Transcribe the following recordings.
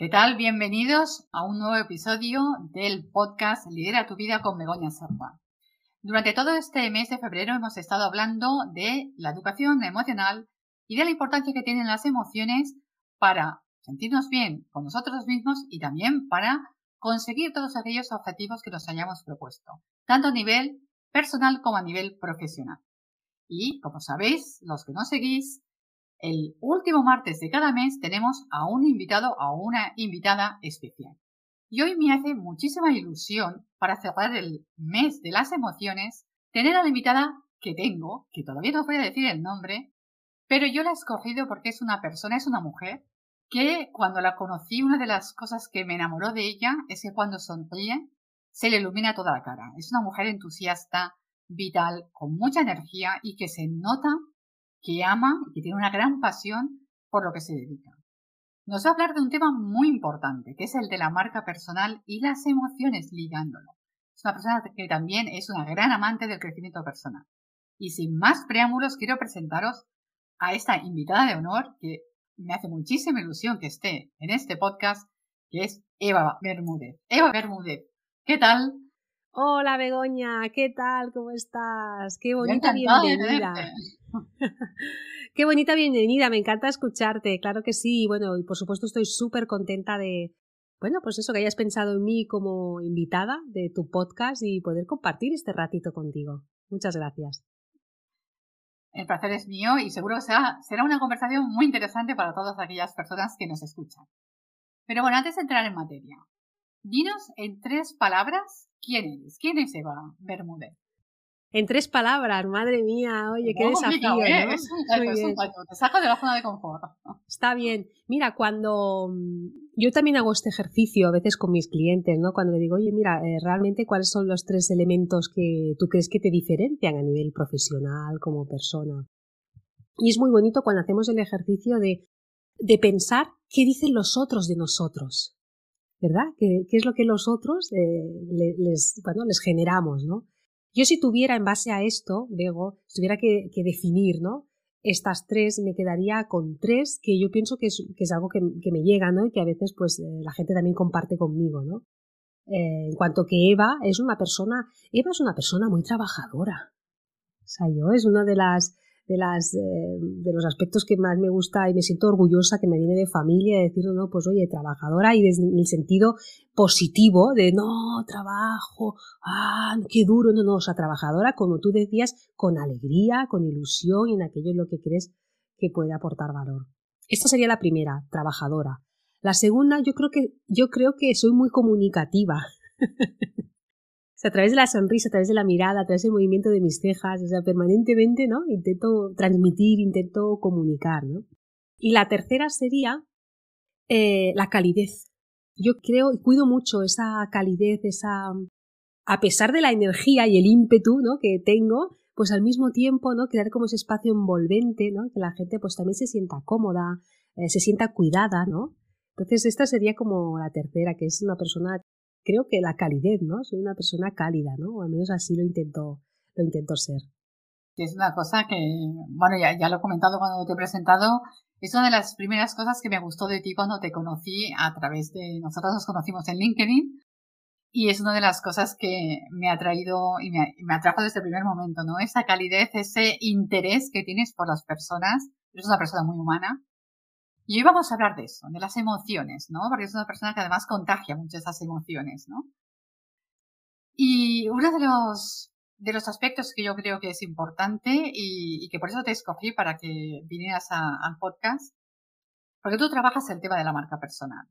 ¿Qué tal? Bienvenidos a un nuevo episodio del podcast Lidera tu vida con Begoña Serpa. Durante todo este mes de febrero hemos estado hablando de la educación emocional y de la importancia que tienen las emociones para sentirnos bien con nosotros mismos y también para conseguir todos aquellos objetivos que nos hayamos propuesto, tanto a nivel personal como a nivel profesional. Y, como sabéis, los que nos seguís, el último martes de cada mes tenemos a un invitado o una invitada especial. Y hoy me hace muchísima ilusión para cerrar el mes de las emociones tener a la invitada que tengo, que todavía no voy a decir el nombre, pero yo la he escogido porque es una persona, es una mujer, que cuando la conocí una de las cosas que me enamoró de ella es que cuando sonríe se le ilumina toda la cara. Es una mujer entusiasta, vital, con mucha energía y que se nota que ama y que tiene una gran pasión por lo que se dedica. Nos va a hablar de un tema muy importante, que es el de la marca personal y las emociones ligándolo. Es una persona que también es una gran amante del crecimiento personal. Y sin más preámbulos, quiero presentaros a esta invitada de honor que me hace muchísima ilusión que esté en este podcast, que es Eva Bermúdez. Eva Bermúdez, ¿qué tal? Hola Begoña, ¿qué tal? ¿Cómo estás? Qué bonita bienvenida. Qué bonita bienvenida, me encanta escucharte, claro que sí. Bueno, y por supuesto estoy súper contenta de, bueno, pues eso, que hayas pensado en mí como invitada de tu podcast y poder compartir este ratito contigo. Muchas gracias. El placer es mío y seguro que será, será una conversación muy interesante para todas aquellas personas que nos escuchan. Pero bueno, antes de entrar en materia, dinos en tres palabras quién eres. ¿Quién es Eva Bermúdez? En tres palabras, madre mía, oye, qué desafío, ¿eh? ¿no? Es un, te saco de la zona de confort. Está bien. Mira, cuando mm, yo también hago este ejercicio a veces con mis clientes, ¿no? Cuando le digo, oye, mira, eh, realmente cuáles son los tres elementos que tú crees que te diferencian a nivel profesional como persona. Y es muy bonito cuando hacemos el ejercicio de, de pensar qué dicen los otros de nosotros, ¿verdad? ¿Qué, qué es lo que los otros eh, les, bueno, les generamos, ¿no? Yo si tuviera en base a esto, Bego, si tuviera que, definir, ¿no? Estas tres, me quedaría con tres que yo pienso que es, que es algo que, me llega, ¿no? Y que a veces pues eh, la gente también comparte conmigo, ¿no? Eh, en cuanto que Eva es una persona, Eva es una persona muy trabajadora. O sea, yo es una de las, de, las, eh, de los aspectos que más me gusta y me siento orgullosa que me viene de familia, decir, no, pues oye, trabajadora y desde el sentido positivo de no, trabajo, ah, qué duro, no, no, o sea, trabajadora, como tú decías, con alegría, con ilusión y en aquello en lo que crees que puede aportar valor. Esta sería la primera, trabajadora. La segunda, yo creo que, yo creo que soy muy comunicativa. a través de la sonrisa, a través de la mirada, a través del movimiento de mis cejas, o sea, permanentemente, ¿no? Intento transmitir, intento comunicar, ¿no? Y la tercera sería eh, la calidez. Yo creo y cuido mucho esa calidez, esa... A pesar de la energía y el ímpetu, ¿no? Que tengo, pues al mismo tiempo, ¿no? Crear como ese espacio envolvente, ¿no? Que la gente pues también se sienta cómoda, eh, se sienta cuidada, ¿no? Entonces esta sería como la tercera, que es una persona creo que la calidez, ¿no? Soy una persona cálida, ¿no? O al menos así lo intento, lo intento ser. Es una cosa que, bueno, ya, ya lo he comentado cuando te he presentado, es una de las primeras cosas que me gustó de ti cuando te conocí a través de, nosotros nos conocimos en LinkedIn, y es una de las cosas que me ha traído y me, me atrajo desde el primer momento, ¿no? Esa calidez, ese interés que tienes por las personas. Eres una persona muy humana, y hoy vamos a hablar de eso, de las emociones, ¿no? Porque es una persona que además contagia muchas esas emociones, ¿no? Y uno de los, de los aspectos que yo creo que es importante y, que por eso te escogí para que vinieras al podcast, porque tú trabajas el tema de la marca personal.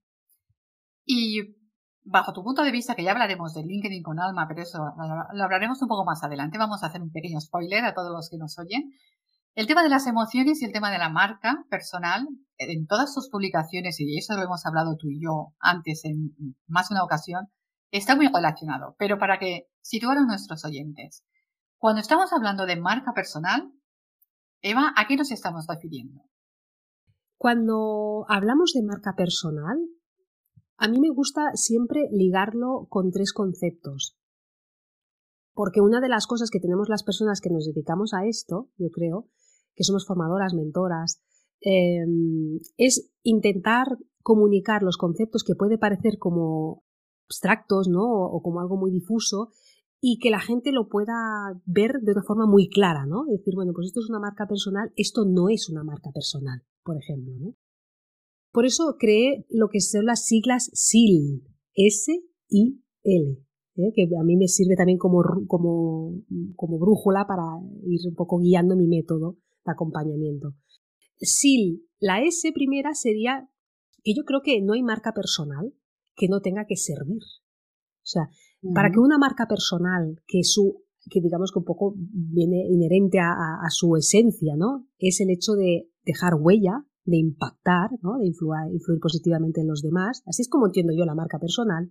Y bajo tu punto de vista, que ya hablaremos de LinkedIn con Alma, pero eso lo hablaremos un poco más adelante, vamos a hacer un pequeño spoiler a todos los que nos oyen. El tema de las emociones y el tema de la marca personal, en todas sus publicaciones, y eso lo hemos hablado tú y yo antes en más de una ocasión, está muy relacionado. Pero para que situar a nuestros oyentes, cuando estamos hablando de marca personal, Eva, ¿a qué nos estamos refiriendo? Cuando hablamos de marca personal, a mí me gusta siempre ligarlo con tres conceptos. Porque una de las cosas que tenemos las personas que nos dedicamos a esto, yo creo, que somos formadoras, mentoras, em, es intentar comunicar los conceptos que puede parecer como abstractos, ¿no? O, como algo muy difuso y que la gente lo pueda ver de una forma muy clara, ¿no? Decir, bueno, pues esto es una marca personal, esto no es una marca personal, por ejemplo, ¿no? Por eso creé lo que son las siglas SIL, S-I-L, ¿eh? que a mí me sirve también como, como, como brújula para ir un poco guiando mi método de acompañamiento. SIL, la S primera sería que yo creo que no hay marca personal que no tenga que servir. O sea, para que una marca personal que su que digamos que un poco viene inherente a, a, su esencia, ¿no? Es el hecho de dejar huella, de impactar, ¿no? de influir, influir positivamente en los demás, así es como entiendo yo la marca personal,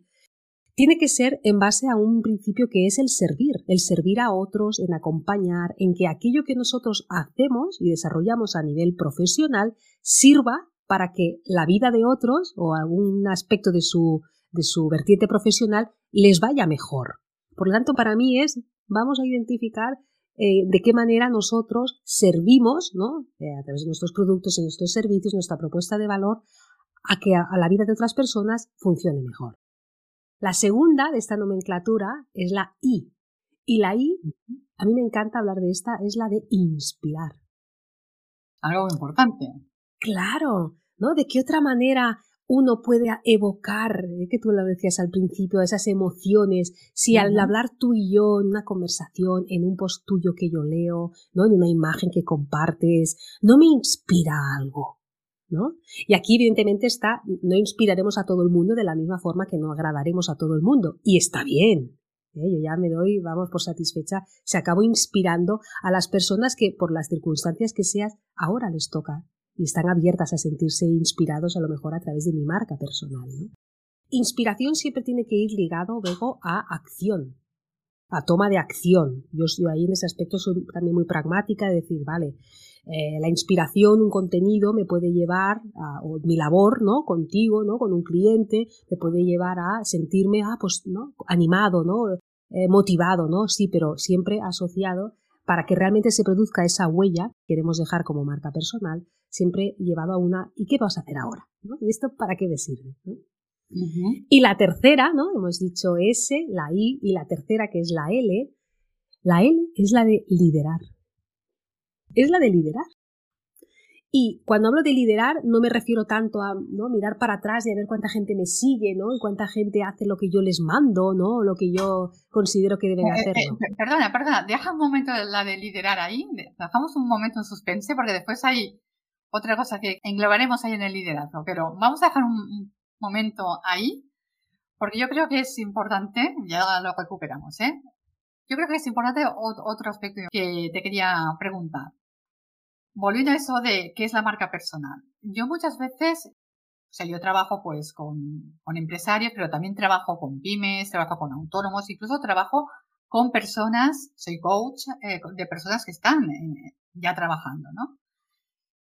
tiene que ser en base a un principio que es el servir, el servir a otros, en acompañar, en que aquello que nosotros hacemos y desarrollamos a nivel profesional sirva para que la vida de otros o algún aspecto de su, de su vertiente profesional les vaya mejor. Por lo tanto, para mí es, vamos a identificar eh, de qué manera nosotros servimos, ¿no? Eh, a través de nuestros productos, y nuestros servicios, nuestra propuesta de valor, a que a, la vida de otras personas funcione mejor. La segunda de esta nomenclatura es la I. Y la I, a mí me encanta hablar de esta, es la de inspirar. Algo importante. Claro, ¿no? ¿De qué otra manera uno puede evocar, eh, que tú lo decías al principio, esas emociones, si al hablar tú y yo en una conversación, en un post tuyo que yo leo, ¿no? en una imagen que compartes, no me inspira algo. Y aquí evidentemente está, no inspiraremos a todo el mundo de la misma forma que no agradaremos a todo el mundo. Y está bien. ¿eh? Yo ya me doy, vamos, por satisfecha, se acabo inspirando a las personas que por las circunstancias que seas, ahora les toca y están abiertas a sentirse inspirados a lo mejor a través de mi marca personal. Inspiración siempre tiene que ir ligado luego a acción, a toma de acción. Yo, yo ahí en ese aspecto soy también muy pragmática de decir, vale, eh, la inspiración, un contenido me puede llevar, a, o mi labor, ¿no? Contigo, ¿no? Con un cliente, me puede llevar a sentirme, ah, pues, ¿no? Animado, ¿no? Eh, motivado, ¿no? Sí, pero siempre asociado para que realmente se produzca esa huella que queremos dejar como marca personal, siempre llevado a una ¿y qué vas a hacer ahora? ¿Y esto para qué me sirve? Y la tercera, ¿no? Hemos dicho S, la I y la tercera que es la L. La L es la de liderar. Es la de liderar. Y cuando hablo de liderar, no me refiero tanto a ¿no? mirar para atrás y a ver cuánta gente me sigue, ¿no? Y cuánta gente hace lo que yo les mando, ¿no? Lo que yo considero que deben hacer. Eh, eh, perdona, perdona, deja un momento la de liderar ahí, dejamos un momento en suspense porque después hay otra cosa que englobaremos ahí en el liderazgo, pero vamos a dejar un momento ahí porque yo creo que es importante, ya lo recuperamos, ¿eh? Yo creo que es importante otro aspecto que te quería preguntar volviendo a eso de qué es la marca personal. Yo muchas veces, o sea, yo trabajo pues con, empresarios, pero también trabajo con pymes, trabajo con autónomos, incluso trabajo con personas, soy coach eh, de personas que están eh, ya trabajando, ¿no?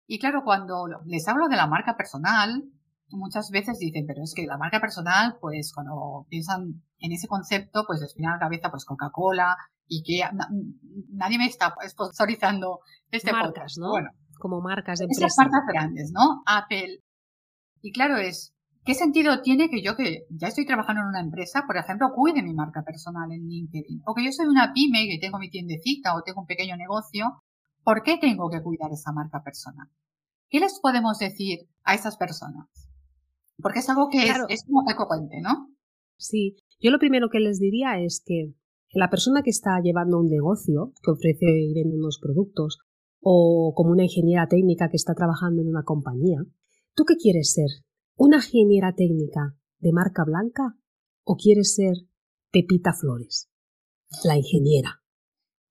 Y claro, cuando les hablo de la marca personal, muchas veces dicen, pero es que la marca personal, pues cuando piensan en ese concepto, pues les viene a la cabeza pues Coca-Cola y que nadie me está sponsorizando este marcas, ¿no? Bueno, como marcas de empresas. marcas grandes, ¿no? Apple. Y claro es, ¿qué sentido tiene que yo que ya estoy trabajando en una empresa, por ejemplo, cuide mi marca personal en LinkedIn? O que yo soy una pyme que tengo mi tiendecita o tengo un pequeño negocio, ¿por qué tengo que cuidar esa marca personal? ¿Qué les podemos decir a esas personas? Porque es algo que es, es como frecuente, ¿no? Sí, yo lo primero que les diría es que la persona que está llevando un negocio, que ofrece y vende unos productos, o como una ingeniera técnica que está trabajando en una compañía, ¿tú qué quieres ser? ¿Una ingeniera técnica de marca blanca o quieres ser Pepita Flores, la ingeniera?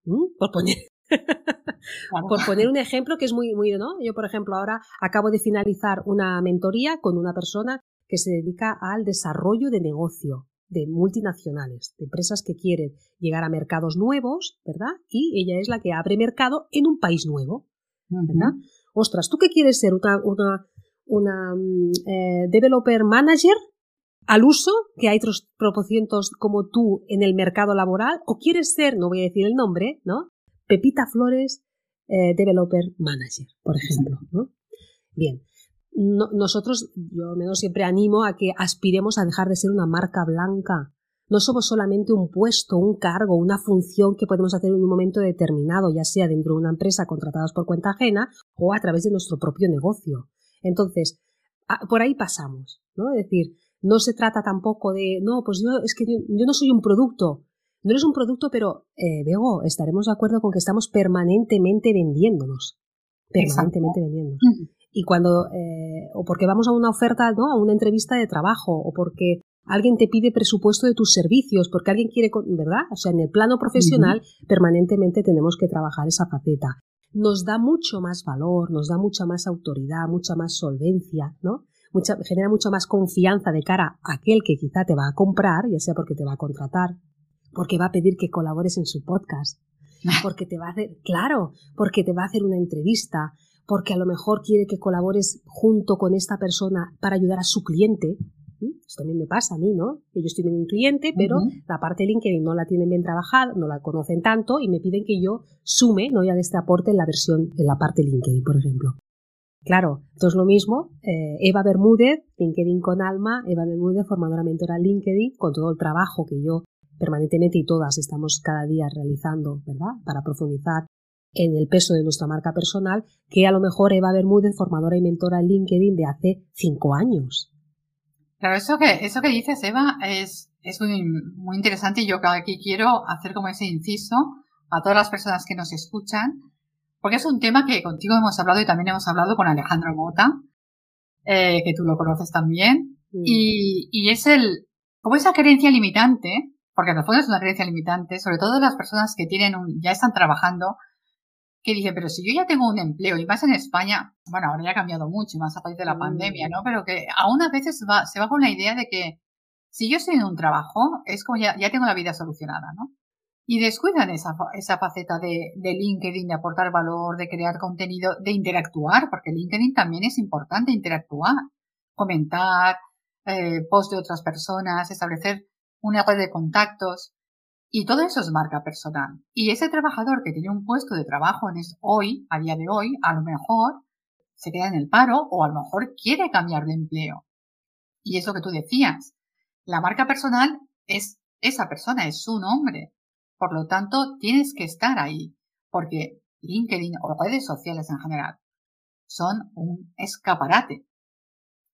¿Mm? Por poner, por poner un ejemplo que es muy, muy, ¿no? Yo, por ejemplo, ahora acabo de finalizar una mentoría con una persona que se dedica al desarrollo de negocio de multinacionales, de empresas que quieren llegar a mercados nuevos, ¿verdad? Y ella es la que abre mercado en un país nuevo, ¿verdad? Ostras, ¿tú qué quieres ser? Una, una, una mm, eh, developer manager al uso, que hay otros propocientos como tú en el mercado laboral, o quieres ser, no voy a decir el nombre, ¿no? Pepita Flores, eh, developer manager, por ejemplo, ¿no? Bien, nosotros, yo menos siempre animo a que aspiremos a dejar de ser una marca blanca. No somos solamente un puesto, un cargo, una función que podemos hacer en un momento determinado, ya sea dentro de una empresa contratados por cuenta ajena o a través de nuestro propio negocio. Entonces, por ahí pasamos, ¿no? Es decir, no se trata tampoco de, no, pues yo es que yo, no soy un producto. No eres un producto, pero, eh, Bego, estaremos de acuerdo con que estamos permanentemente vendiéndonos. Permanentemente vendiéndonos y cuando eh, o porque vamos a una oferta, ¿no? a una entrevista de trabajo o porque alguien te pide presupuesto de tus servicios, porque alguien quiere, ¿verdad? O sea, en el plano profesional permanentemente tenemos que trabajar esa faceta. Nos da mucho más valor, nos da mucha más autoridad, mucha más solvencia, ¿no? Mucha, genera mucha más confianza de cara a aquel que quizá te va a comprar, ya sea porque te va a contratar, porque va a pedir que colabores en su podcast, porque te va a hacer, claro, porque te va a hacer una entrevista, porque a lo mejor quiere que colabores junto con esta persona para ayudar a su cliente. Esto también me pasa a mí, ¿no? Ellos tienen un cliente, pero la parte de LinkedIn no la tienen bien trabajada, no la conocen tanto y me piden que yo sume, no ya de este aporte en la versión, en la parte LinkedIn, por ejemplo. Claro, esto es lo mismo. Eh, Eva Bermúdez, LinkedIn con alma, Eva Bermúdez, formadora mentora LinkedIn, con todo el trabajo que yo permanentemente y todas estamos cada día realizando, ¿verdad? Para profundizar en el peso de nuestra marca personal que a lo mejor Eva Bermúdez, formadora y mentora en LinkedIn de hace cinco años. Claro, eso que, eso que dices, Eva, es, es muy, muy interesante y yo aquí quiero hacer como ese inciso a todas las personas que nos escuchan, porque es un tema que contigo hemos hablado y también hemos hablado con Alejandro Mota, eh, que tú lo conoces también, mm. y, y es el, como esa creencia limitante, porque en el fondo es una creencia limitante, sobre todo las personas que tienen un, ya están trabajando que dice, pero si yo ya tengo un empleo y más en España, bueno, ahora ya ha cambiado mucho y más a partir de la mm. pandemia, ¿no? Pero que aún a veces va, se va con la idea de que si yo estoy en un trabajo, es como ya, ya tengo la vida solucionada, ¿no? Y descuidan esa, esa faceta de, de LinkedIn, de aportar valor, de crear contenido, de interactuar, porque LinkedIn también es importante interactuar, comentar, eh, post de otras personas, establecer una red de contactos. Y todo eso es marca personal. Y ese trabajador que tiene un puesto de trabajo en hoy, a día de hoy, a lo mejor se queda en el paro o a lo mejor quiere cambiar de empleo. Y eso que tú decías, la marca personal es esa persona, es su nombre. Por lo tanto, tienes que estar ahí, porque LinkedIn o redes sociales en general son un escaparate.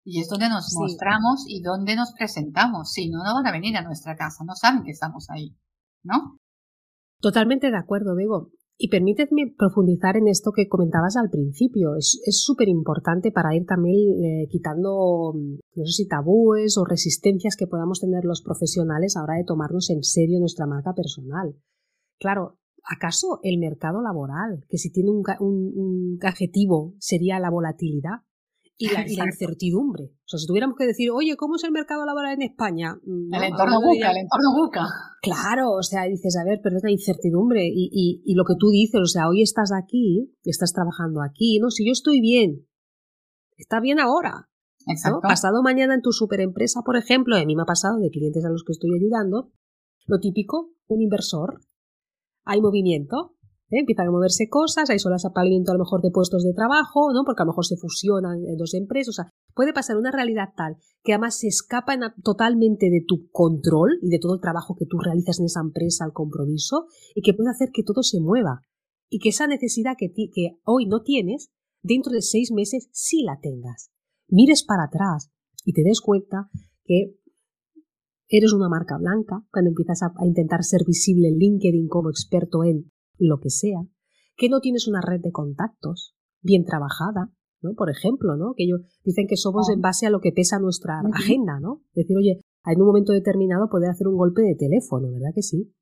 Y es donde nos mostramos y donde nos presentamos. Si no, no van a venir a nuestra casa, no saben que estamos ahí. ¿No? Totalmente de acuerdo, Bego. Y permíteme profundizar en esto que comentabas al principio. Es súper importante para ir también eh, quitando, mm, no sé si tabúes o resistencias que podamos tener los profesionales a la hora de tomarnos en serio nuestra marca personal. Claro, ¿acaso el mercado laboral, que si tiene un, un adjetivo sería la volatilidad, y la, incertidumbre. O sea, si tuviéramos que decir, oye, ¿cómo es el mercado laboral en España? Mm, el entorno buca, el entorno buca. Claro, o sea, dices, a ver, perdona, incertidumbre. Y, y, y lo que tú dices, o sea, hoy estás aquí, estás trabajando aquí, ¿no? Si yo estoy bien, está bien ahora. Exacto. Pasado mañana en tu superempresa, por ejemplo, a mí me ha pasado de clientes a los que estoy ayudando, lo típico, un inversor, hay movimiento, ¿eh? empiezan a moverse cosas, hay solapamiento a lo mejor de puestos de trabajo, ¿no? Porque a lo mejor se fusionan dos empresas, o sea, puede pasar una realidad tal que además se escapa totalmente de tu control y de todo el trabajo que tú realizas en esa empresa, al compromiso, y que puede hacer que todo se mueva. Y que esa necesidad que, que hoy no tienes, dentro de seis meses sí la tengas. Mires para atrás y te des cuenta que eres una marca blanca cuando empiezas a, a intentar ser visible en LinkedIn como experto en lo que sea, que no tienes una red de contactos bien trabajada, ¿no? Por ejemplo, ¿no? Que ellos dicen que somos en base a lo que pesa nuestra agenda, ¿no? Decir, oye, en un momento determinado poder hacer un golpe de teléfono, ¿verdad que sí?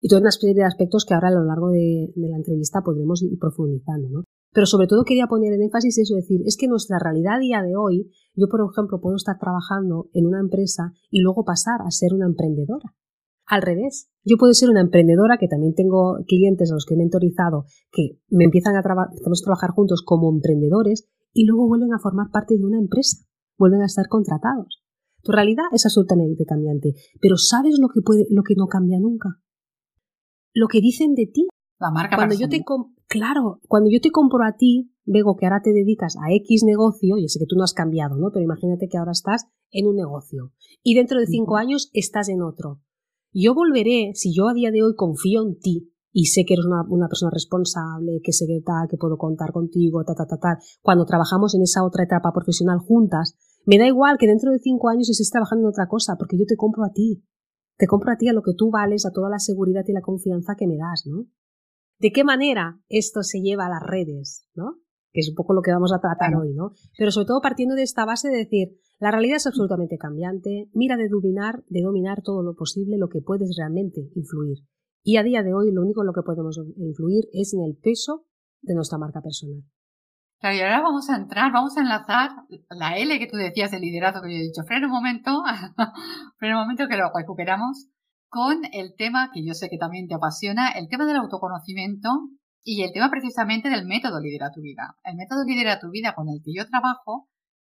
Y toda una serie de aspectos que ahora a lo largo de, la entrevista podremos ir profundizando, ¿no? Pero sobre todo quería poner en énfasis eso, decir, es que nuestra realidad a día de hoy, yo por ejemplo puedo estar trabajando en una empresa y luego pasar a ser una emprendedora. Al revés, yo puedo ser una emprendedora que también tengo clientes a los que he mentorizado que me empiezan a, trabajar, a trabajar juntos como emprendedores y luego vuelven a formar parte de una empresa, vuelven a estar contratados. Tu realidad es absolutamente cambiante, pero ¿sabes lo que puede, lo que no cambia nunca? Lo que dicen de ti. La marca cuando yo te claro, cuando yo te compro a ti, veo que ahora te dedicas a X negocio, y sé que tú no has cambiado, ¿no? Pero imagínate que ahora estás en un negocio y dentro de cinco años estás en otro. Yo volveré, si yo a día de hoy confío en ti y sé que eres una, persona responsable, que sé que tal, que puedo contar contigo, ta, ta, ta, ta, cuando trabajamos en esa otra etapa profesional juntas, me da igual que dentro de cinco años estés trabajando en otra cosa, porque yo te compro a ti. Te compro a ti a lo que tú vales, a toda la seguridad y la confianza que me das, ¿no? ¿De qué manera esto se lleva a las redes, ¿no? Que es un poco lo que vamos a tratar hoy, ¿no? Pero sobre todo partiendo de esta base de decir, la realidad es absolutamente cambiante, mira de dominar, de dominar todo lo posible, lo que puedes realmente influir. Y a día de hoy lo único en lo que podemos influir es en el peso de nuestra marca personal. Claro, y ahora vamos a entrar, vamos a enlazar la L que tú decías de liderazgo que yo he dicho. Frena un momento, frena un momento que lo recuperamos con el tema que yo sé que también te apasiona, el tema del autoconocimiento y el tema precisamente del método Lidera tu vida. El método Lidera tu vida con el que yo trabajo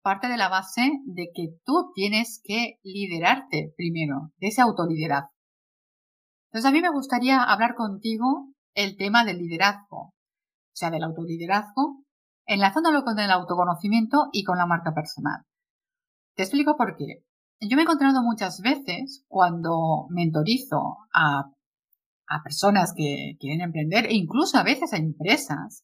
parte de la base de que tú tienes que liderarte primero, de ese autoliderazgo. Entonces a mí me gustaría hablar contigo el tema del liderazgo, o sea, del autoliderazgo, enlazándolo con el autoconocimiento y con la marca personal. Te explico por qué. Yo me he encontrado muchas veces cuando mentorizo a, a personas que quieren emprender e incluso a veces a empresas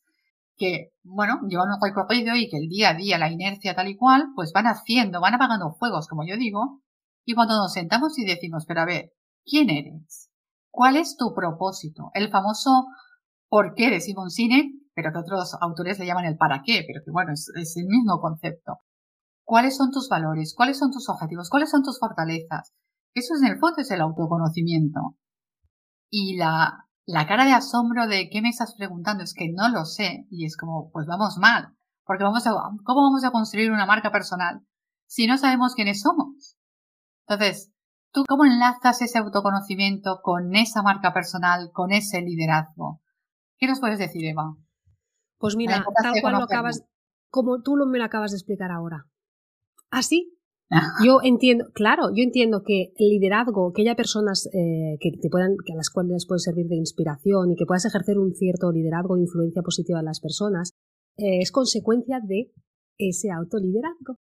que, bueno, llevan un recorrido y que el día a día, la inercia tal y cual, pues van haciendo, van apagando fuegos, como yo digo, y cuando nos sentamos y decimos, pero a ver, ¿quién eres? ¿Cuál es tu propósito? El famoso ¿por qué de Simon Sinek pero que otros autores le llaman el para qué, pero que bueno, es, el mismo concepto. ¿Cuáles son tus valores? ¿Cuáles son tus objetivos? ¿Cuáles son tus fortalezas? Eso en el fondo es el autoconocimiento. Y la, la cara de asombro de ¿qué me estás preguntando? Es que no lo sé. Y es como, pues vamos mal. Porque vamos a, ¿cómo vamos a construir una marca personal si no sabemos quiénes somos? Entonces, ¿tú cómo enlazas ese autoconocimiento con esa marca personal, con ese liderazgo? ¿Qué nos puedes decir, Eva? Pues mira, tal cual lo acabas, como tú me lo acabas de explicar ahora. ¿Así? ¿Ah, yo entiendo, claro, yo entiendo que el liderazgo, que haya personas eh, que te puedan, que a las cuales les puede servir de inspiración y que puedas ejercer un cierto liderazgo e influencia positiva en las personas, eh, es consecuencia de ese autoliderazgo.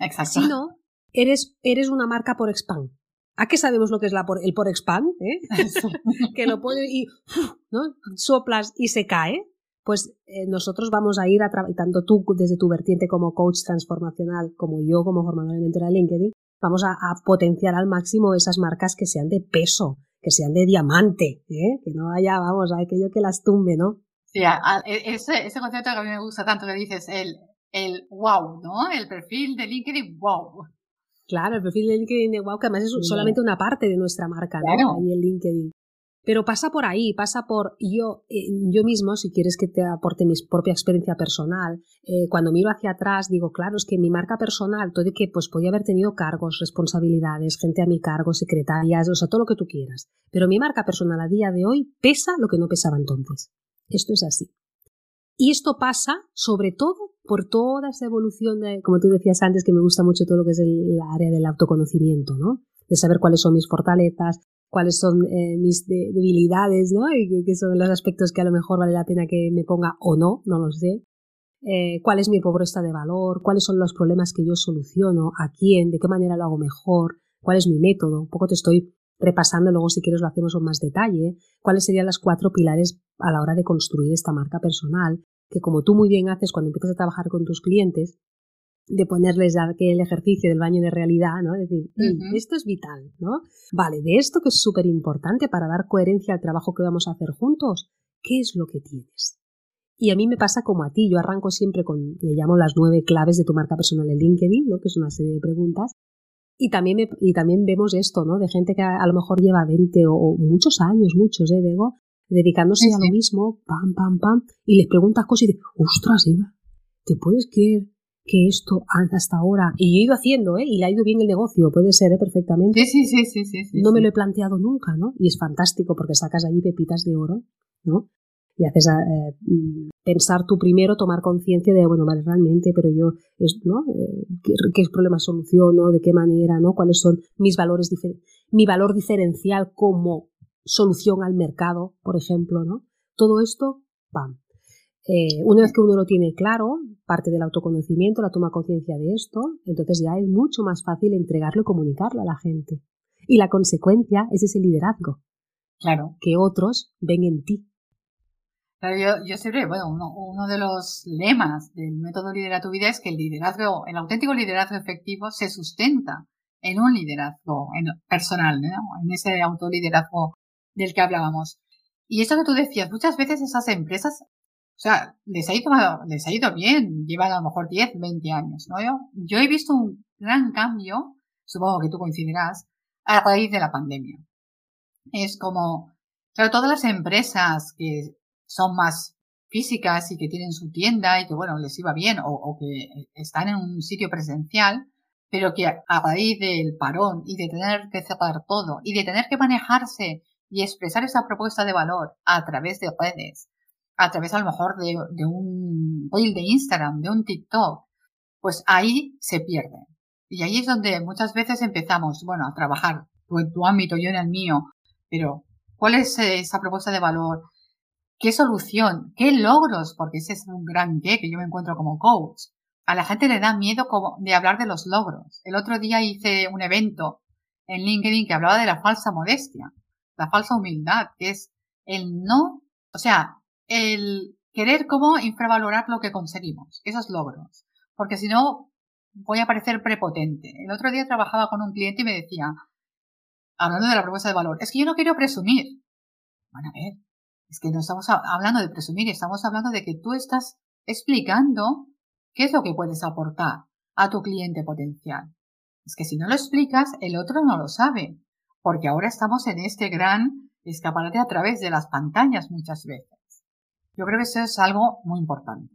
Exacto. Si no, eres, eres una marca por expand. ¿A qué sabemos lo que es la por, el por expand? ¿eh? que lo puede y ¿no? soplas y se cae pues eh, nosotros vamos a ir a tanto tú desde tu vertiente como coach transformacional, como yo como formadora de mentora de LinkedIn, vamos a, potenciar al máximo esas marcas que sean de peso, que sean de diamante, ¿eh? que no haya, vamos, a aquello que las tumbe, ¿no? Sí, e, ese, ese concepto que a mí me gusta tanto que dices, el, el wow, ¿no? El perfil de LinkedIn, wow. Claro, el perfil de LinkedIn de wow, que además es solamente una parte de nuestra marca, ¿no? Ahí el LinkedIn. Pero pasa por ahí, pasa por yo, eh, yo mismo, si quieres que te aporte mi propia experiencia personal, eh, cuando miro hacia atrás digo, claro, es que mi marca personal, todo de que pues podía haber tenido cargos, responsabilidades, gente a mi cargo, secretarias, o sea, todo lo que tú quieras. Pero mi marca personal a día de hoy pesa lo que no pesaba entonces. Esto es así. Y esto pasa sobre todo por toda esa evolución de, como tú decías antes, que me gusta mucho todo lo que es el, área del autoconocimiento, ¿no? De saber cuáles son mis fortalezas, cuáles son eh, mis debilidades, ¿no? Y qué son los aspectos que a lo mejor vale la pena que me ponga o no, no lo sé. Eh, cuál es mi pobreza de valor, cuáles son los problemas que yo soluciono, a quién, de qué manera lo hago mejor, cuál es mi método. Un poco te estoy repasando, luego si quieres lo hacemos con más detalle, cuáles serían las cuatro pilares a la hora de construir esta marca personal, que como tú muy bien haces cuando empiezas a trabajar con tus clientes, de ponerles aquel ejercicio del baño de realidad, ¿no? Es decir, esto es vital, ¿no? Vale, de esto que es súper importante para dar coherencia al trabajo que vamos a hacer juntos, ¿qué es lo que tienes? Y a mí me pasa como a ti, yo arranco siempre con, le llamo las nueve claves de tu marca personal en LinkedIn, ¿no? Que es una serie de preguntas. Y también, y también vemos esto, ¿no? De gente que a, lo mejor lleva 20 o, muchos años, muchos, ¿eh, Bego? Dedicándose a lo mismo, pam, pam, pam, y les preguntas cosas y dices, ostras, Eva, ¿te puedes creer que esto hasta ahora, y yo he ido haciendo, ¿eh? y le ha ido bien el negocio, puede ser ¿eh? perfectamente. Sí, sí, sí, sí, sí, No me lo he planteado nunca, ¿no? Y es fantástico porque sacas allí pepitas de oro, ¿no? Y haces eh, mm, pensar tú primero, tomar conciencia de, bueno, vale, realmente, pero yo, ¿no? Eh, ¿qué, ¿qué, problemas soluciono? ¿De qué manera? ¿no? ¿Cuáles son mis valores, mi valor diferencial como solución al mercado, por ejemplo, ¿no? Todo esto, ¡pam! Eh, una vez que uno lo tiene claro, parte del autoconocimiento, la toma conciencia de esto, entonces ya es mucho más fácil entregarlo y comunicarlo a la gente. Y la consecuencia es ese liderazgo. Claro. Que otros ven en ti. Claro, yo, yo siempre, bueno, uno, de los lemas del método Lidera tu vida es que el liderazgo, el auténtico liderazgo efectivo se sustenta en un liderazgo personal, en ese autoliderazgo del que hablábamos. Y eso que tú decías, muchas veces esas empresas o sea, les ha ido, les ha ido bien, llevan a lo mejor 10, 20 años, ¿no? Yo, he visto un gran cambio, supongo que tú coincidirás, a raíz de la pandemia. Es como, claro, todas las empresas que son más físicas y que tienen su tienda y que, bueno, les iba bien o que están en un sitio presencial, pero que a raíz del parón y de tener que cerrar todo y de tener que manejarse y expresar esa propuesta de valor a través de redes, a través a lo mejor de, un reel de Instagram, de un TikTok, pues ahí se pierde. Y ahí es donde muchas veces empezamos, bueno, a trabajar, en tu ámbito, yo en el mío, pero ¿cuál es esa propuesta de valor? ¿Qué solución? ¿Qué logros? Porque ese es un gran qué que yo me encuentro como coach. A la gente le da miedo como de hablar de los logros. El otro día hice un evento en LinkedIn que hablaba de la falsa modestia, la falsa humildad, que es el no, o sea, el querer como infravalorar lo que conseguimos, esos logros. Porque si no, voy a parecer prepotente. El otro día trabajaba con un cliente y me decía, hablando de la propuesta de valor, es que yo no quiero presumir. Bueno, a ver, es que no estamos hablando de presumir, estamos hablando de que tú estás explicando qué es lo que puedes aportar a tu cliente potencial. Es que si no lo explicas, el otro no lo sabe, porque ahora estamos en este gran escaparate a través de las pantallas muchas veces. Yo creo que eso es algo muy importante.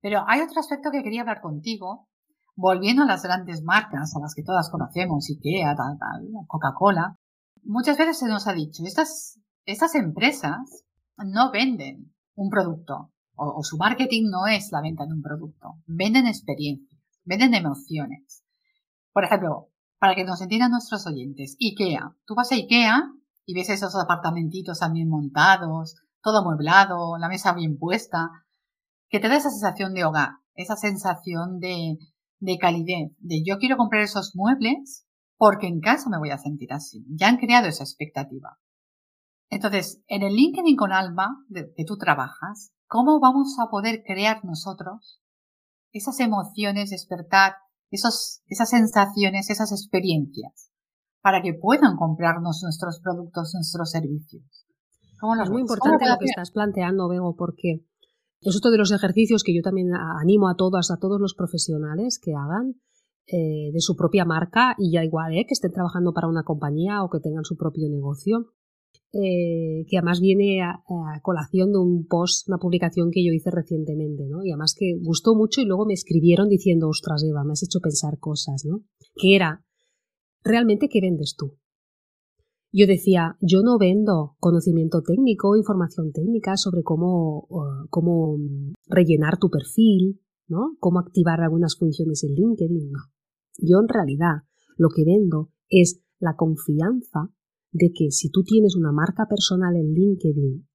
Pero hay otro aspecto que quería hablar contigo, volviendo a las grandes marcas, a las que todas conocemos, IKEA, tal, tal, Coca-Cola. Muchas veces se nos ha dicho, estas, estas empresas no venden un producto, o, o su marketing no es la venta de un producto, venden experiencias, venden emociones. Por ejemplo, para que nos entiendan nuestros oyentes, IKEA. Tú vas a IKEA y ves esos apartamentitos también montados, todo amueblado, la mesa bien puesta, que te da esa sensación de hogar, esa sensación de, de calidez, de yo quiero comprar esos muebles porque en casa me voy a sentir así. Ya han creado esa expectativa. Entonces, en el LinkedIn con Alma, que tú trabajas, ¿cómo vamos a poder crear nosotros esas emociones, despertar esos, esas sensaciones, esas experiencias, para que puedan comprarnos nuestros productos, nuestros servicios? Es muy importante lo que estás planteando, Bego, porque es otro de los ejercicios que yo también animo a todas, a todos los profesionales que hagan eh, de su propia marca y ya igual, eh, que estén trabajando para una compañía o que tengan su propio negocio. Eh, que además viene a, colación de un post, una publicación que yo hice recientemente, ¿no? Y además que gustó mucho y luego me escribieron diciendo, ostras, Eva, me has hecho pensar cosas, ¿no? Que era, ¿realmente qué vendes tú? Yo decía, yo no vendo conocimiento técnico, información técnica sobre cómo, cómo mm, rellenar tu perfil, ¿no? Cómo activar algunas funciones en LinkedIn. No. Yo en realidad lo que vendo es la confianza de que si tú tienes una marca personal en LinkedIn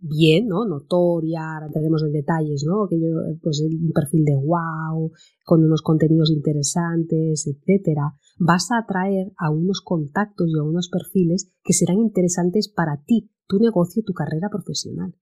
bien, ¿no? Notoria, entraremos en detalles, ¿no? Que yo, pues un perfil de wow, con unos contenidos interesantes, etcétera, vas a atraer a unos contactos y a unos perfiles que serán interesantes para ti, tu negocio, tu carrera profesional.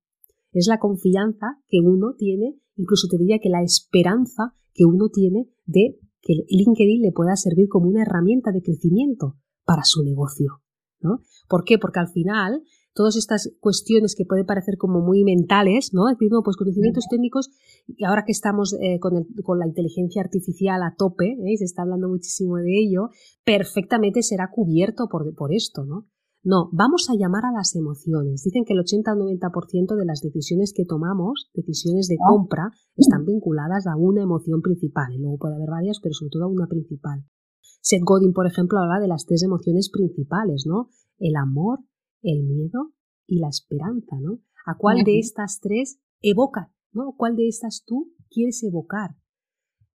Es la confianza que uno tiene, incluso te diría que la esperanza que uno tiene de que LinkedIn le pueda servir como una herramienta de crecimiento para su negocio. ¿no? ¿Por qué? Porque al final todas estas cuestiones que pueden parecer como muy mentales, ¿no? Decir, no, pues conocimientos técnicos, y ahora que estamos eh, con, la inteligencia artificial a tope, ¿eh? se está hablando muchísimo de ello, perfectamente será cubierto por, por esto, ¿no? No, vamos a llamar a las emociones. Dicen que el 80 o 90% de las decisiones que tomamos, decisiones de compra, están vinculadas a una emoción principal. Y luego puede haber varias, pero sobre todo a una principal. Seth Godin, por ejemplo, habla de las tres emociones principales, ¿no? El amor, el miedo y la esperanza, ¿no? ¿A cuál de estas tres evoca, ¿no? ¿Cuál de estas tú quieres evocar?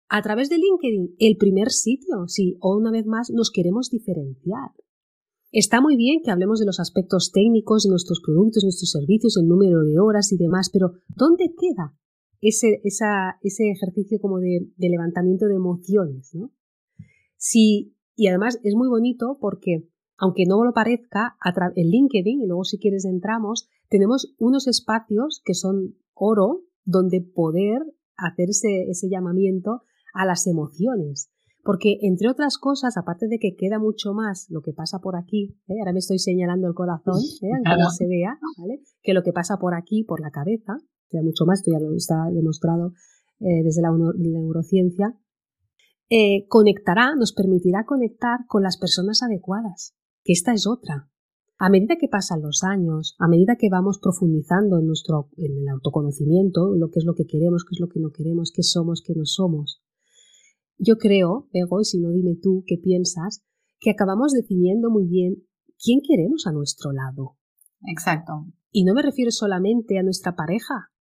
A través de LinkedIn, el primer sitio, sí, o una vez más nos queremos diferenciar. Está muy bien que hablemos de los aspectos técnicos de nuestros productos, nuestros servicios, el número de horas y demás, pero ¿dónde queda ese, ese ejercicio como de, levantamiento de emociones? ¿no? Si, y además es muy bonito porque, aunque no lo parezca, en LinkedIn, y luego si quieres entramos, tenemos unos espacios que son oro donde poder hacer ese llamamiento a las emociones. Porque, entre otras cosas, aparte de que queda mucho más lo que pasa por aquí, ¿eh? ahora me estoy señalando el corazón, ¿eh? aunque no se vea, ¿vale? que lo que pasa por aquí, por la cabeza, queda mucho más, esto ya lo está demostrado eh, desde la, neurociencia, conectará, nos permitirá conectar con las personas adecuadas, que esta es otra. A medida que pasan los años, a medida que vamos profundizando en nuestro en el autoconocimiento, lo que es lo que queremos, qué es lo que no queremos, qué somos, qué no somos, yo creo, Ego, y si no dime tú qué piensas, que acabamos definiendo muy bien quién queremos a nuestro lado. Exacto. Y no me refiero solamente a nuestra pareja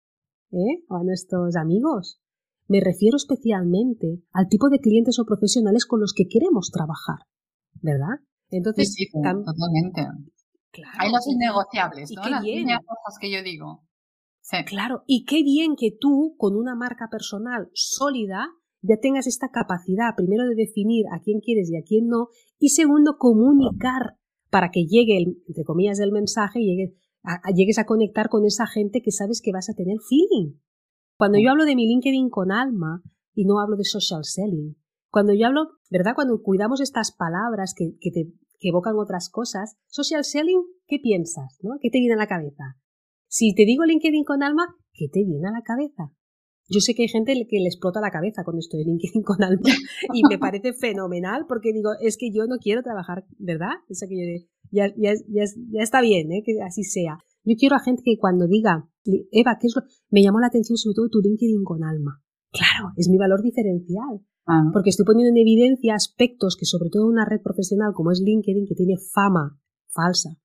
¿eh? o a nuestros amigos. Me refiero especialmente al tipo de clientes o profesionales con los que queremos trabajar. ¿Verdad? Entonces, sí, totalmente. Claro, Hay los innegociables, ¿no? Las cosas que yo digo. Claro, y qué bien que tú, con una marca personal sólida, ya tengas esta capacidad, primero, de definir a quién quieres y a quién no, y segundo, comunicar para que llegue, el, entre comillas, el mensaje y llegue a, llegues a conectar con esa gente que sabes que vas a tener feeling. Cuando yo hablo de mi LinkedIn con alma y no hablo de social selling, cuando yo hablo, ¿verdad? Cuando cuidamos estas palabras que, que te que evocan otras cosas, social selling, ¿qué piensas? ¿no? ¿Qué te viene a la cabeza? Si te digo LinkedIn con alma, ¿qué te viene a la cabeza? Yo sé que hay gente que le explota la cabeza cuando estoy en LinkedIn con alma y me parece fenomenal porque digo, es que yo no quiero trabajar, ¿verdad? Eso que yo ya, ya, ya, ya está bien, ¿eh? que así sea. Yo quiero a gente que cuando diga, Eva, ¿qué es lo? Me llamó la atención sobre todo tu LinkedIn con alma. Claro, es mi valor diferencial. Ah. Porque estoy poniendo en evidencia aspectos que, sobre todo una red profesional como es LinkedIn, que tiene fama falsa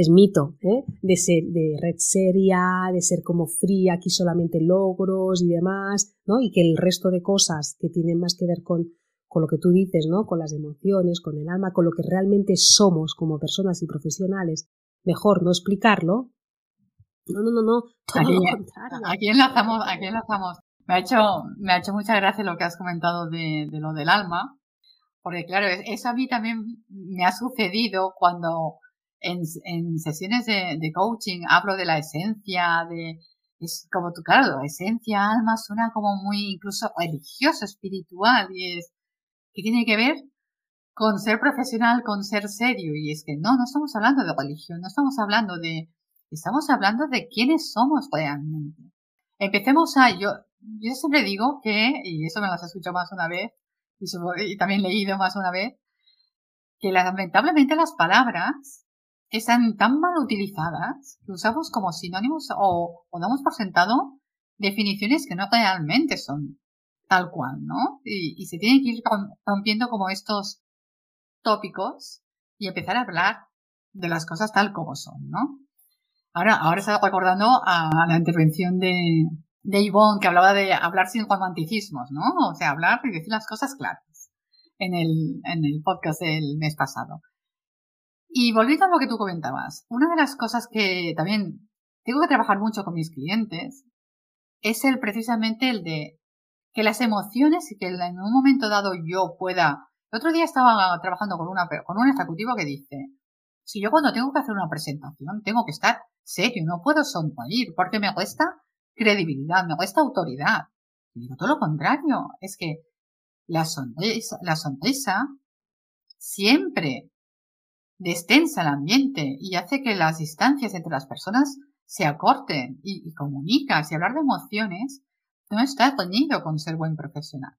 es mito, ¿eh? de ser de red seria, de ser como fría, aquí solamente logros y demás, ¿no? Y que el resto de cosas que tienen más que ver con, con lo que tú dices, ¿no? Con las emociones, con el alma, con lo que realmente somos como personas y profesionales, mejor no explicarlo. No, no, no, no, todo aquí, lo contrario. Aquí enlazamos, aquí enlazamos. Me ha hecho, me ha hecho mucha gracia lo que has comentado de, lo del alma, porque claro, eso a mí también me ha sucedido cuando en, sesiones de, coaching hablo de la esencia, de, es como tu, claro, esencia, alma suena como muy incluso religioso, espiritual y es, que tiene que ver con ser profesional, con ser serio y es que no, no estamos hablando de religión, no estamos hablando de, estamos hablando de quiénes somos realmente. Empecemos a, yo, yo siempre digo que, y eso me lo has escuchado más una vez, y, y también leído más una vez, que lamentablemente las palabras están tan mal utilizadas que usamos como sinónimos o, damos por sentado definiciones que no realmente son tal cual, ¿no? Y, se tienen que ir rompiendo como estos tópicos y empezar a hablar de las cosas tal como son, ¿no? Ahora, ahora estaba recordando a la intervención de, de Yvonne que hablaba de hablar sin romanticismos, ¿no? O sea, hablar y decir las cosas claras en el, en el podcast del mes pasado. Y volviendo a lo que tú comentabas, una de las cosas que también tengo que trabajar mucho con mis clientes es el precisamente el de que las emociones y que en un momento dado yo pueda. El otro día estaba trabajando con una con un ejecutivo que dice si yo cuando tengo que hacer una presentación tengo que estar serio, no puedo sonreír porque me cuesta credibilidad, me cuesta autoridad. Digo todo lo contrario, es que la sonrisa, la siempre destensa el ambiente y hace que las distancias entre las personas se acorten y, y comunicas y hablar de emociones no está reñido con ser buen profesional.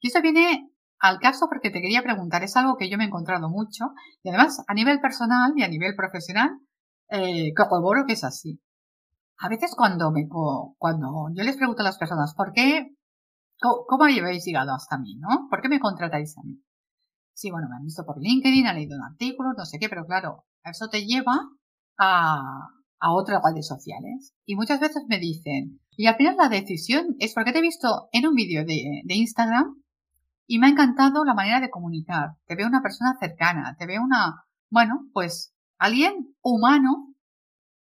Y esto viene al caso porque te quería preguntar, es algo que yo me he encontrado mucho y además a nivel personal y a nivel profesional eh, corroboro que es así. A veces cuando me cuando yo les pregunto a las personas por qué cómo, habéis llegado hasta mí, ¿no? ¿Por qué me contratáis a mí? Sí, bueno, me han visto por LinkedIn, han leído un artículo, no sé qué, pero claro, eso te lleva a, a otras redes sociales. Y muchas veces me dicen, y al final la decisión es porque te he visto en un vídeo de, de Instagram y me ha encantado la manera de comunicar. Te veo una persona cercana, te veo una, bueno, pues alguien humano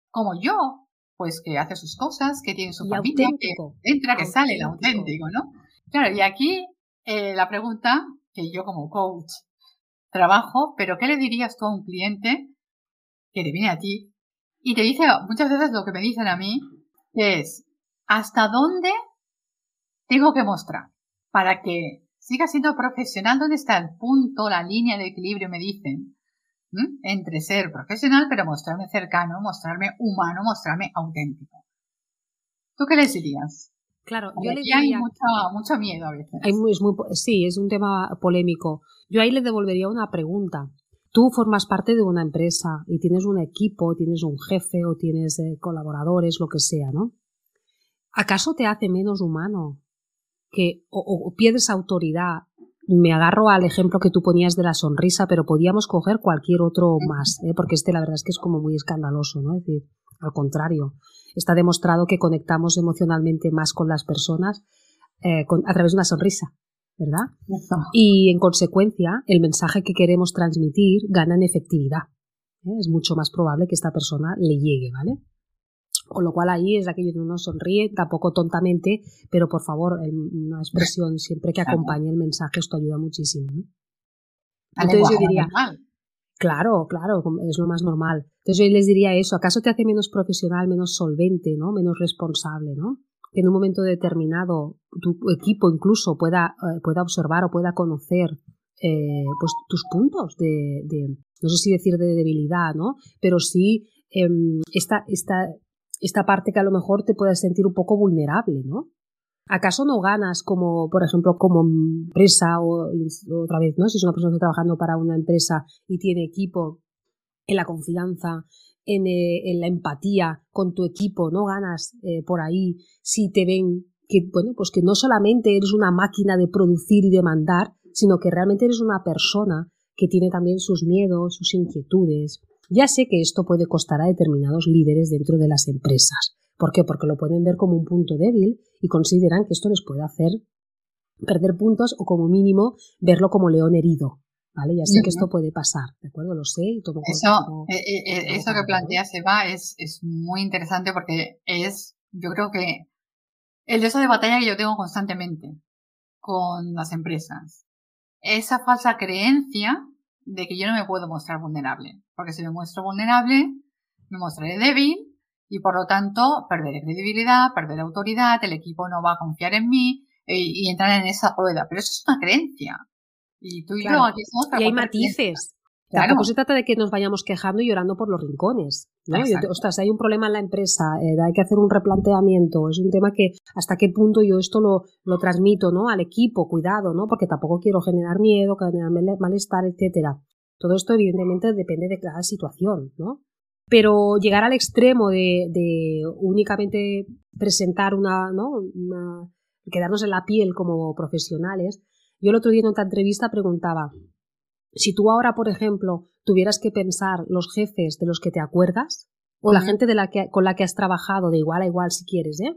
como yo, pues que hace sus cosas, que tiene su familia, que entra, que sale, el auténtico, ¿no? Claro, y aquí eh, la pregunta que yo como coach trabajo, pero ¿qué le dirías tú a un cliente que te viene a ti y te dice muchas veces lo que me dicen a mí, es hasta dónde tengo que mostrar para que siga siendo profesional, dónde está el punto, la línea de equilibrio, me dicen, entre ser profesional, pero mostrarme cercano, mostrarme humano, mostrarme auténtico. ¿Tú qué les dirías? Claro, yo le diría... hay mucho, mucho miedo a veces. sí, es un tema polémico. Yo ahí le devolvería una pregunta tú formas parte de una empresa y tienes un equipo, tienes un jefe o tienes eh, colaboradores, lo que sea, ¿no? ¿Acaso te hace menos humano que o, pierdes autoridad? Me agarro al ejemplo que tú ponías de la sonrisa, pero podíamos coger cualquier otro más, ¿eh? porque este la verdad es que es como muy escandaloso, ¿no? Es decir, al contrario, está demostrado que conectamos emocionalmente más con las personas eh, a través de una sonrisa. ¿verdad? Y en consecuencia, el mensaje que queremos transmitir gana en efectividad. ¿eh? Es mucho más probable que esta persona le llegue, ¿vale? Con lo cual ahí es aquello de uno sonríe, tampoco tontamente, pero por favor, una expresión siempre que acompañe el mensaje, esto ayuda muchísimo. Entonces yo diría, claro, claro, es lo más normal. Entonces yo les diría eso, ¿acaso te hace menos profesional, menos solvente, ¿no? menos responsable? ¿no? que en un momento determinado tu equipo incluso pueda, eh, pueda observar o pueda conocer eh, pues tus puntos de, no sé si decir de debilidad, ¿no? Pero sí em, esta, esta, esta parte que a lo mejor te puedes sentir un poco vulnerable, ¿no? ¿Acaso no ganas como, por ejemplo, como empresa o otra vez, ¿no? Si es una persona que está trabajando para una empresa y tiene equipo en la confianza, eh, en, la empatía con tu equipo, no ganas eh, por ahí si te ven que, bueno, pues que no solamente eres una máquina de producir y de mandar, sino que realmente eres una persona que tiene también sus miedos, sus inquietudes. Ya sé que esto puede costar a determinados líderes dentro de las empresas. ¿Por qué? Porque lo pueden ver como un punto débil y consideran que esto les puede hacer perder puntos o como mínimo verlo como león herido. ¿vale? Ya sé que esto puede pasar, ¿de acuerdo? Lo sé y todo. Eso, eh, eh, eh, eso que planteas, Eva, es, es muy interesante porque es, yo creo que el de de batalla que yo tengo constantemente con las empresas. Esa falsa creencia de que yo no me puedo mostrar vulnerable. Porque si me muestro vulnerable, me mostraré débil y por lo tanto perderé credibilidad, perderé autoridad, el equipo no va a confiar en mí y, y entrar en esa rueda. Pero eso es una creencia. Y tú y yo aquí Y hay matices. Claro. Tampoco se trata de que nos vayamos quejando y llorando por los rincones. ¿no? ostras, hay un problema en la empresa, eh, hay que hacer un replanteamiento. Es un tema que hasta qué punto yo esto lo, lo transmito ¿no? al equipo, cuidado, ¿no? porque tampoco quiero generar miedo, generar malestar, etcétera. Todo esto evidentemente depende de cada situación, ¿no? Pero llegar al extremo de, de únicamente presentar una, ¿no? una, quedarnos en la piel como profesionales, yo el otro día en otra entrevista preguntaba, si tú ahora, por ejemplo, tuvieras que pensar los jefes de los que te acuerdas, o la gente de la que, con la que has trabajado de igual a igual si quieres, ¿eh?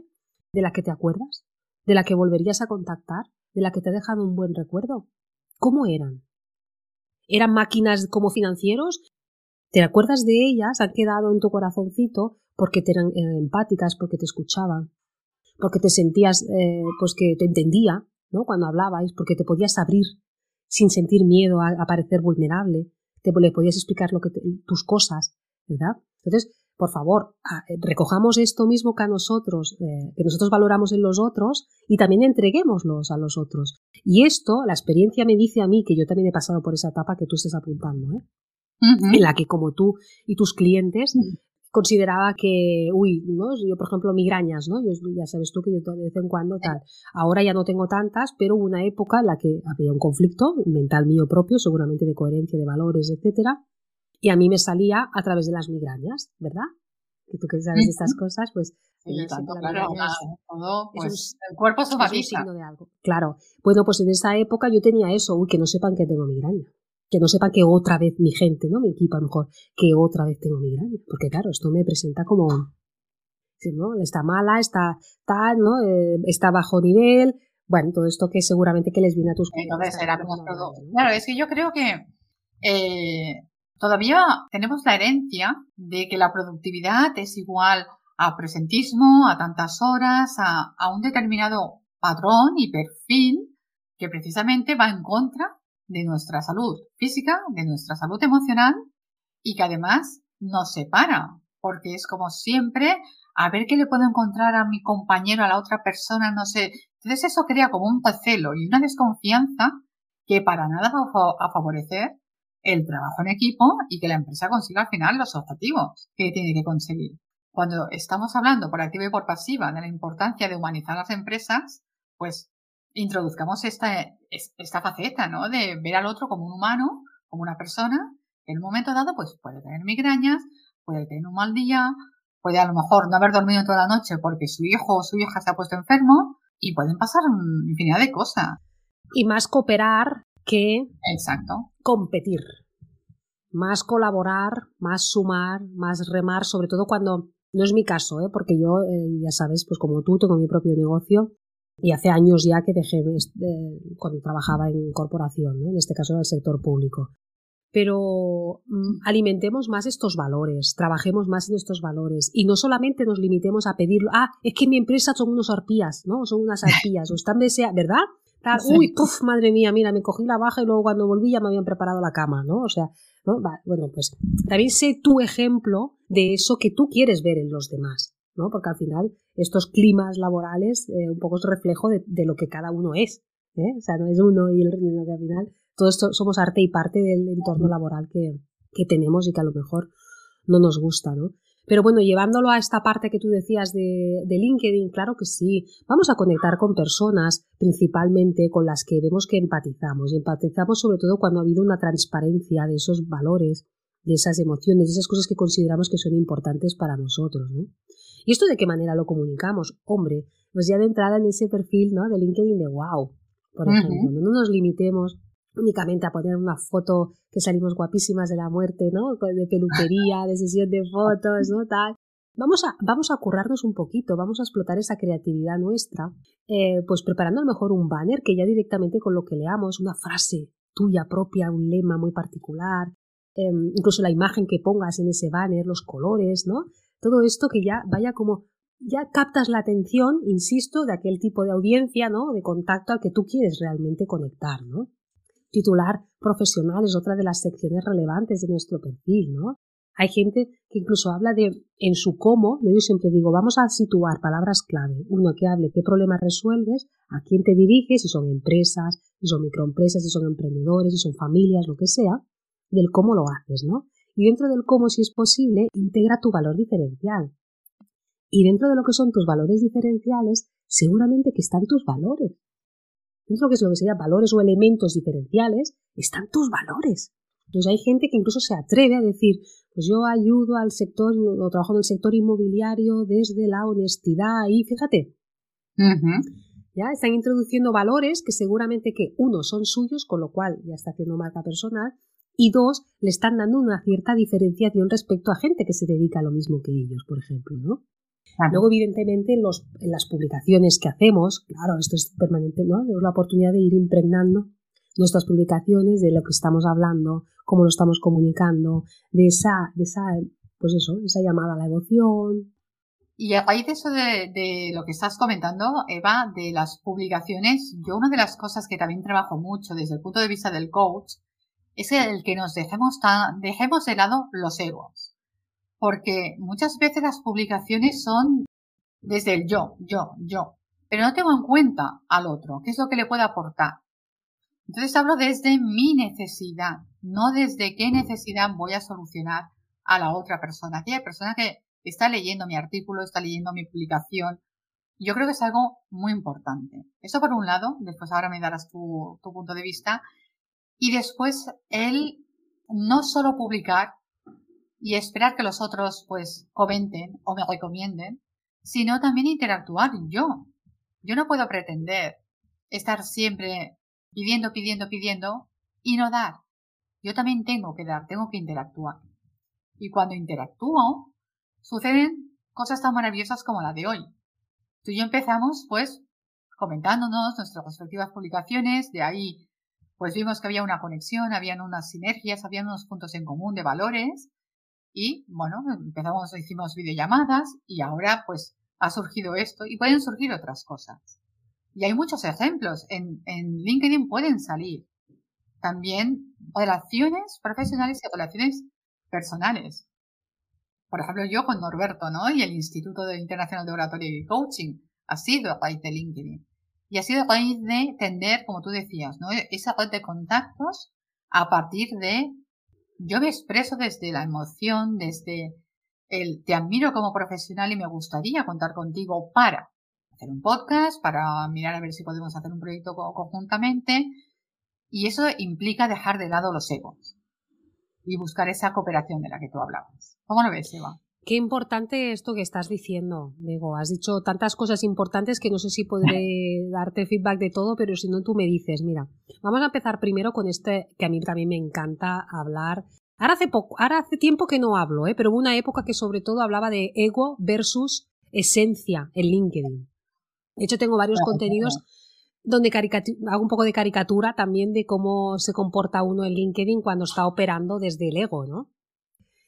De la que te acuerdas, de la que volverías a contactar, de la que te ha dejado un buen recuerdo. ¿Cómo eran? ¿Eran máquinas como financieros? ¿Te acuerdas de ellas? ¿Han quedado en tu corazoncito porque te eran, empáticas, porque te escuchaban, porque te sentías eh, pues que te entendía, ¿no? Cuando hablabais, porque te podías abrir sin sentir miedo a, parecer vulnerable, te le podías explicar lo que tus cosas, ¿verdad? Entonces, por favor, eh, recojamos esto mismo que a nosotros, eh, que nosotros valoramos en los otros y también entreguémoslos a los otros. Y esto, la experiencia me dice a mí, que yo también he pasado por esa etapa que tú estás apuntando, ¿eh? en la que como tú y tus clientes consideraba que, uy, ¿no? Yo, por ejemplo, migrañas, ¿no? Yo, ya sabes tú que yo de vez en cuando tal. Ahora ya no tengo tantas, pero hubo una época en la que había un conflicto mental mío propio, seguramente de coherencia, de valores, etcétera, y a mí me salía a través de las migrañas, ¿verdad? Que tú que sabes de estas cosas, pues claro, todo, pues, el cuerpo es un signo de algo. Claro. Bueno, pues en esa época yo tenía eso, uy, que no sepan que tengo migraña que no sepan que otra vez mi gente, ¿no? Mi equipo a lo mejor, que otra vez tengo migraña. Porque claro, esto me presenta como, ¿no? Está mala, está tal, ¿no? Eh, está bajo nivel. Bueno, todo esto que seguramente que les viene a tus Entonces era como todo. Claro, es que yo creo que eh, todavía tenemos la herencia de que la productividad es igual a presentismo, a tantas horas, a, a un determinado patrón y perfil que precisamente va en contra de nuestra salud física, de nuestra salud emocional y que además nos separa, porque es como siempre, a ver qué le puedo encontrar a mi compañero, a la otra persona, no sé. Entonces eso crea como un celo y una desconfianza que para nada va a favorecer el trabajo en equipo y que la empresa consiga al final los objetivos que tiene que conseguir. Cuando estamos hablando por activa y por pasiva de la importancia de humanizar las empresas, pues introduzcamos esta, esta faceta, ¿no? De ver al otro como un humano, como una persona, que en un momento dado, pues puede tener migrañas, puede tener un mal día, puede a lo mejor no haber dormido toda la noche porque su hijo o su hija se ha puesto enfermo y pueden pasar infinidad de cosas. Y más cooperar que Exacto. competir. Más colaborar, más sumar, más remar, sobre todo cuando no es mi caso, ¿eh? porque yo, eh, ya sabes, pues como tú, tengo mi propio negocio y hace años ya que dejé cuando trabajaba en corporación, ¿no? en este caso en el sector público. Pero mm, alimentemos más estos valores, trabajemos más en estos valores y no solamente nos limitemos a pedirlo, ah, es que mi empresa son unos arpías, ¿no? Son unas arpías, o están desea, ¿verdad? uy, puf, madre mía, mira, me cogí la baja y luego cuando volví ya me habían preparado la cama, ¿no? O sea, ¿no? bueno, pues también sé tu ejemplo de eso que tú quieres ver en los demás. ¿No? Porque al final estos climas laborales eh, un poco es reflejo de, lo que cada uno es. ¿eh? O sea, no es uno y el sino que al final todos somos arte y parte del entorno laboral que, que tenemos y que a lo mejor no nos gusta, ¿no? Pero bueno, llevándolo a esta parte que tú decías de, de, LinkedIn, claro que sí, vamos a conectar con personas principalmente con las que vemos que empatizamos y empatizamos sobre todo cuando ha habido una transparencia de esos valores, de esas emociones, de esas cosas que consideramos que son importantes para nosotros, ¿no? ¿Y esto de qué manera lo comunicamos? Hombre, pues ya de entrada en ese perfil ¿no? de LinkedIn de wow, por ejemplo, no nos limitemos únicamente a poner una foto que salimos guapísimas de la muerte, ¿no? De peluquería, de sesión de fotos, ¿no? Tal. Vamos a, vamos a currarnos un poquito, vamos a explotar esa creatividad nuestra, eh, pues preparando a lo mejor un banner que ya directamente con lo que leamos, una frase tuya propia, un lema muy particular, em, incluso la imagen que pongas en ese banner, los colores, ¿no? Todo esto que ya vaya como ya captas la atención, insisto, de aquel tipo de audiencia, ¿no? De contacto al que tú quieres realmente conectar, ¿no? Titular profesional es otra de las secciones relevantes de nuestro perfil, ¿no? Hay gente que incluso habla de en su cómo, ¿no? Yo siempre digo, vamos a situar palabras clave. Uno que hable qué problemas resuelves, a quién te diriges, si son empresas, si son microempresas, si son emprendedores, si son familias, lo que sea, del cómo lo haces, ¿no? Y dentro del cómo, si es posible, integra tu valor diferencial. Y dentro de lo que son tus valores diferenciales, seguramente que están tus valores. Dentro de lo que es lo que sería valores o elementos diferenciales, están tus valores. Entonces hay gente que incluso se atreve a decir, pues yo ayudo al sector o trabajo en el sector inmobiliario desde la honestidad y fíjate, ya están introduciendo valores que seguramente que uno son suyos, con lo cual ya está haciendo marca personal, y dos, le están dando una cierta diferenciación respecto a gente que se dedica a lo mismo que ellos, por ejemplo, ¿no? Luego, evidentemente, en, los, en, las publicaciones que hacemos, claro, esto es permanente, ¿no? Tenemos la oportunidad de ir impregnando nuestras publicaciones de lo que estamos hablando, cómo lo estamos comunicando, de esa, de esa, pues eso, esa llamada a la emoción. Y a raíz de eso de, de lo que estás comentando, Eva, de las publicaciones, yo una de las cosas que también trabajo mucho desde el punto de vista del coach es el que nos dejemos, dejemos de lado los egos. Porque muchas veces las publicaciones son desde el yo, yo, yo. Pero no tengo en cuenta al otro, qué es lo que le puede aportar. Entonces hablo desde mi necesidad, no desde qué necesidad voy a solucionar a la otra persona. Aquella persona que está leyendo mi artículo, está leyendo mi publicación. Yo creo que es algo muy importante. Eso por un lado, después ahora me darás tu, tu punto de vista. Y después el no solo publicar y esperar que los otros pues comenten o me recomienden, sino también interactuar yo. Yo no puedo pretender estar siempre pidiendo, pidiendo, pidiendo y no dar. Yo también tengo que dar, tengo que interactuar. Y cuando interactúo, suceden cosas tan maravillosas como la de hoy. Tú y yo empezamos, pues, comentándonos nuestras respectivas publicaciones, de ahí, pues vimos que había una conexión, habían unas sinergias, había unos puntos en común de valores, y bueno, empezamos, hicimos videollamadas, y ahora, pues, ha surgido esto, y pueden surgir otras cosas. Y hay muchos ejemplos. En, en LinkedIn pueden salir también relaciones profesionales y relaciones personales. Por ejemplo, yo con Norberto, ¿no? Y el Instituto Internacional de Oratoria y Coaching ha sido a raíz de LinkedIn. Y ha sido a de tender, como tú decías, ¿no? Esa red de contactos a partir de yo me expreso desde la emoción, desde el te admiro como profesional y me gustaría contar contigo para hacer un podcast, para mirar a ver si podemos hacer un proyecto conjuntamente. Y eso implica dejar de lado los egos y buscar esa cooperación de la que tú hablabas. ¿Cómo lo ves, Eva? Qué importante esto que estás diciendo, Diego. Has dicho tantas cosas importantes que no sé si podré darte feedback de todo, pero si no, tú me dices, mira, vamos a empezar primero con este que a mí también me encanta hablar. Ahora hace poco, ahora hace tiempo que no hablo, ¿eh? pero hubo una época que sobre todo hablaba de ego versus esencia en LinkedIn. De hecho, tengo varios contenidos donde hago un poco de caricatura también de cómo se comporta uno en LinkedIn cuando está operando desde el ego, ¿no?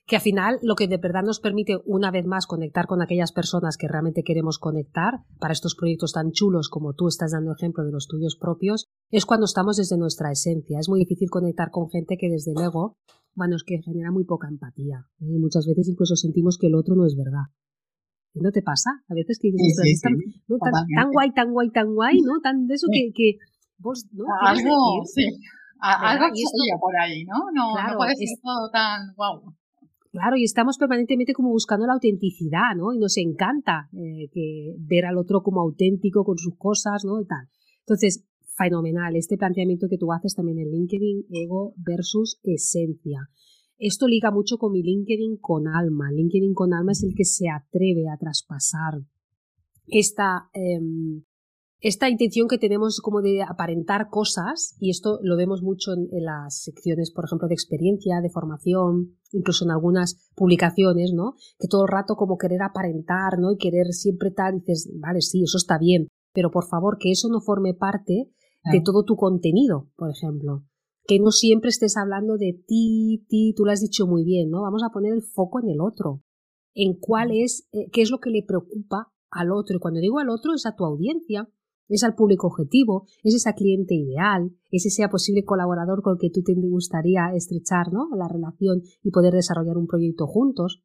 Que al final lo que de verdad nos permite una vez más conectar con aquellas personas que realmente queremos conectar para estos proyectos tan chulos como tú estás dando ejemplo de los tuyos propios, es cuando estamos desde nuestra esencia. Es muy difícil conectar con gente que desde el ego, bueno, es que genera muy poca empatía. ¿eh? Y muchas veces incluso sentimos que el otro no es verdad. ¿No te pasa? A veces que dices, tan, guay, tan guay, tan guay, ¿no? Tan de eso que, que vos, ¿no? Algo, sí. algo esto, por ahí, ¿no? No, no puede ser todo tan guau. Claro, y estamos permanentemente como buscando la autenticidad, ¿no? Y nos encanta eh, que ver al otro como auténtico con sus cosas, ¿no? Tal. Entonces, fenomenal este planteamiento que tú haces también en LinkedIn, ego versus esencia. Esto liga mucho con mi LinkedIn con alma. LinkedIn con alma es el que se atreve a traspasar esta, em, esta intención que tenemos como de aparentar cosas, y esto lo vemos mucho en, las secciones, por ejemplo, de experiencia, de formación, incluso en algunas publicaciones, ¿no? Que todo el rato como querer aparentar, ¿no? Y querer siempre tal, dices, vale, sí, eso está bien, pero por favor que eso no forme parte de todo tu contenido, por ejemplo que no siempre estés hablando de ti, ti, tú lo has dicho muy bien, ¿no? Vamos a poner el foco en el otro, en cuál es, eh, qué es lo que le preocupa al otro. Y cuando digo al otro es a tu audiencia, es al público objetivo, es ese cliente ideal, es ese posible colaborador con el que tú te gustaría estrechar la relación y poder desarrollar un proyecto juntos.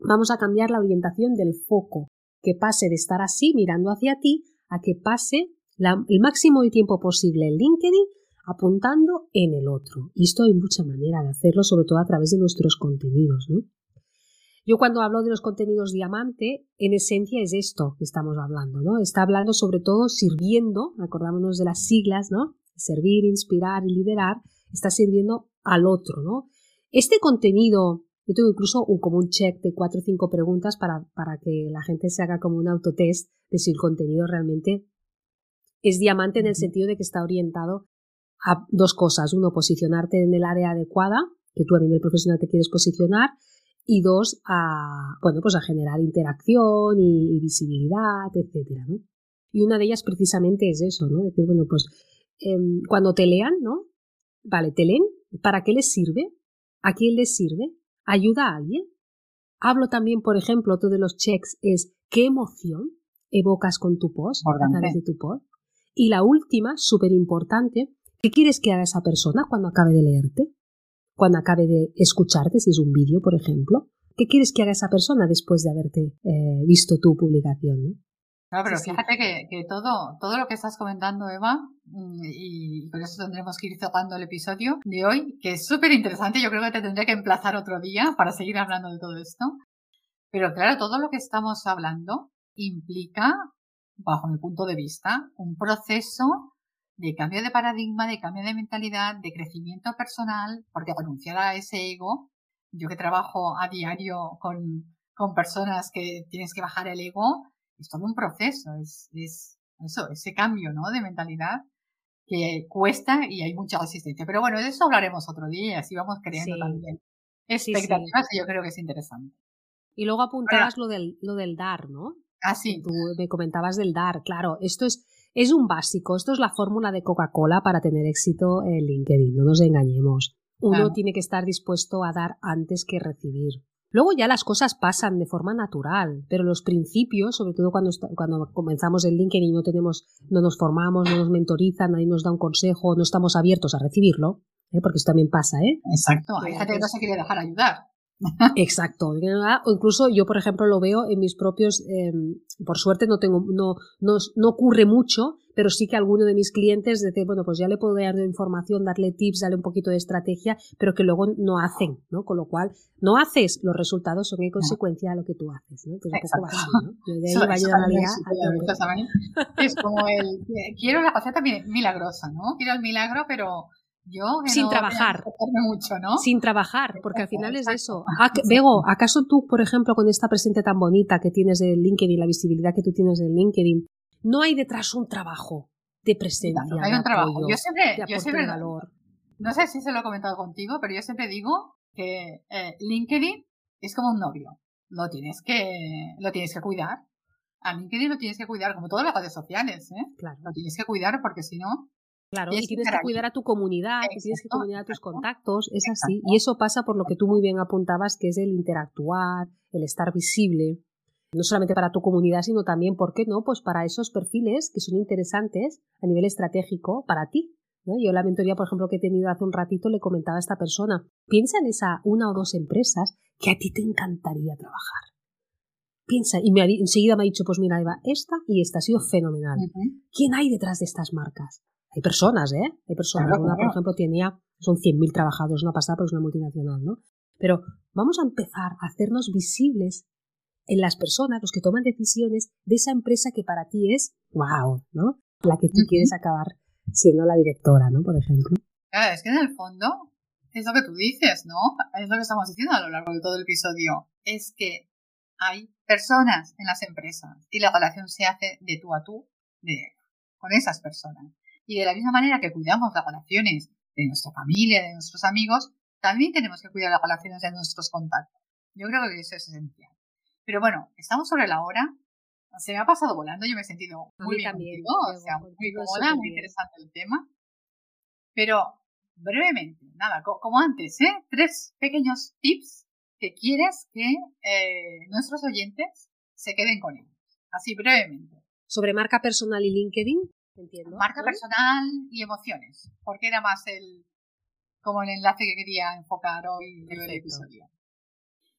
Vamos a cambiar la orientación del foco, que pase de estar así mirando hacia ti a que pase el máximo de tiempo posible en LinkedIn apuntando en el otro. Y esto hay mucha manera de hacerlo, sobre todo a través de nuestros contenidos. ¿no? Yo cuando hablo de los contenidos diamante, en esencia es esto que estamos hablando, ¿no? Está hablando sobre todo sirviendo, acordámonos de las siglas, ¿no? Servir, inspirar y liderar, está sirviendo al otro, ¿no? Este contenido, yo tengo incluso un, como un check de cuatro o cinco preguntas para, para que la gente se haga como un autotest de si el contenido realmente es diamante en el sentido de que está orientado a dos cosas. Uno, posicionarte en el área adecuada, que tú a nivel profesional te quieres posicionar, y dos, a, bueno, pues a generar interacción y, visibilidad, etcétera, ¿no? Y una de ellas precisamente es eso, ¿no? Decir, bueno, pues em, cuando te lean, ¿no? Vale, te leen, ¿para qué les sirve? ¿A quién les sirve? ¿Ayuda a alguien? Hablo también, por ejemplo, otro de los checks es ¿qué emoción evocas con tu post a través de tu post? Y la última, súper importante, ¿Qué quieres que haga esa persona cuando acabe de leerte? Cuando acabe de escucharte, si es un vídeo, por ejemplo. ¿Qué quieres que haga esa persona después de haberte eh, visto tu publicación? Claro, pero fíjate que, todo, todo lo que estás comentando, Eva, mm, y por eso tendremos que ir cerrando el episodio de hoy, que es súper interesante. Yo creo que te tendré que emplazar otro día para seguir hablando de todo esto. Pero claro, todo lo que estamos hablando implica, bajo mi punto de vista, un proceso de cambio de paradigma, de cambio de mentalidad, de crecimiento personal, porque renunciar a ese ego, yo que trabajo a diario con, con personas que tienes que bajar el ego, es todo un proceso, es, es eso, ese cambio, ¿no? De mentalidad que cuesta y hay mucha resistencia. Pero bueno, de eso hablaremos otro día, así vamos creando también expectativas y yo creo que es interesante. Y luego apuntabas lo, del, lo del dar, ¿no? Ah, sí. Tú me comentabas del dar, claro, esto es, es un básico, esto es la fórmula de Coca-Cola para tener éxito en LinkedIn, no nos engañemos. Uno tiene que estar dispuesto a dar antes que recibir. Luego ya las cosas pasan de forma natural, pero los principios, sobre todo cuando, cuando comenzamos el LinkedIn y no tenemos, no nos formamos, no nos mentorizan, nadie nos da un consejo, no estamos abiertos a recibirlo, ¿eh? porque eso también pasa, ¿eh? Exacto, hay gente que no se quiere dejar ayudar. Exacto. O incluso yo, por ejemplo, lo veo en mis propios, em, por suerte no tengo, no, no, no, ocurre mucho, pero sí que alguno de mis clientes dice, bueno, pues ya le puedo dar información, darle tips, darle un poquito de estrategia, pero que luego no hacen, ¿no? Con lo cual, no haces, los resultados son en consecuencia de lo que tú haces, ¿no? Entonces, un poco así, ¿no? de ahí va a Es como el, quiero la faceta milagrosa, ¿no? Quiero el milagro, pero yo sin trabajar mucho, ¿no? sin trabajar porque al final es eso Bego acaso tú por ejemplo con esta presente tan bonita que tienes de LinkedIn la visibilidad que tú tienes de LinkedIn no hay detrás un trabajo de presencia hay un trabajo yo siempre, yo siempre valor. no sé si se lo he comentado contigo pero yo siempre digo que eh, LinkedIn es como un novio lo tienes que lo tienes que cuidar a LinkedIn lo tienes que cuidar como todas las redes sociales ¿eh? claro. lo tienes que cuidar porque si no Claro, y, tienes que cuidar a tu comunidad, tienes que cuidar a tus contactos, es así. Y eso pasa por lo que tú muy bien apuntabas, que es el interactuar, el estar visible, no solamente para tu comunidad, sino también, ¿por qué no? Pues para esos perfiles que son interesantes a nivel estratégico para ti. ¿no? Yo la mentoría, por ejemplo, que he tenido hace un ratito, le comentaba a esta persona, piensa en esa una o dos empresas que a ti te encantaría trabajar. Piensa, y me enseguida me ha dicho, pues mira, Eva, esta y esta ha sido fenomenal. ¿Quién hay detrás de estas marcas? Hay personas, ¿eh? Hay personas. una, por ejemplo, tenía, son 100.000 trabajadores, una pasada, pero es una multinacional, ¿no? Pero vamos a empezar a hacernos visibles en las personas, los que toman decisiones de esa empresa que para ti es wow, ¿no? La que tú quieres acabar siendo la directora, ¿no? Por ejemplo. Claro, es que en el fondo es lo que tú dices, ¿no? Es lo que estamos diciendo a lo largo de todo el episodio. Es que hay personas en las empresas y la relación se hace de tú a tú de, con esas personas. Y de la misma manera que cuidamos las relaciones de nuestra familia, de nuestros amigos, también tenemos que cuidar las relaciones de nuestros contactos. Yo creo que eso es esencial. Pero bueno, estamos sobre la hora. Se me ha pasado volando, yo me he sentido muy bien o sea, muy cómoda, muy interesante el tema. Pero brevemente, nada, como antes, ¿eh? Tres pequeños tips que quieres que eh, nuestros oyentes se queden con ellos. Así brevemente. Sobre marca personal y LinkedIn. Marca personal y emociones, porque era más el como el enlace que quería enfocar hoy en el episodio.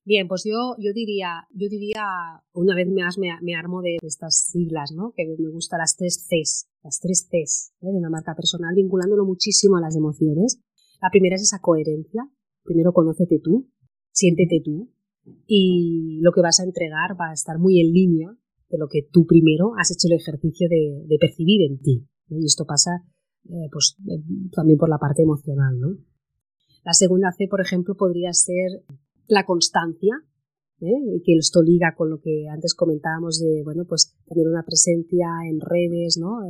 Bien, pues yo, yo diría, yo diría, una vez más me, me armo de estas siglas, ¿no? Que me gustan las tres Cs, las tres Cs ¿eh? de una marca personal, vinculándolo muchísimo a las emociones. La primera es esa coherencia. Primero conócete tú, siéntete tú, y lo que vas a entregar va a estar muy en línea de lo que tú primero has hecho el ejercicio de, percibir en ti. ¿eh? Y esto pasa eh, pues, eh, también por la parte emocional. ¿no? La segunda C, por ejemplo, podría ser la constancia, que esto liga con lo que antes comentábamos de bueno, pues, tener una presencia en redes ¿no?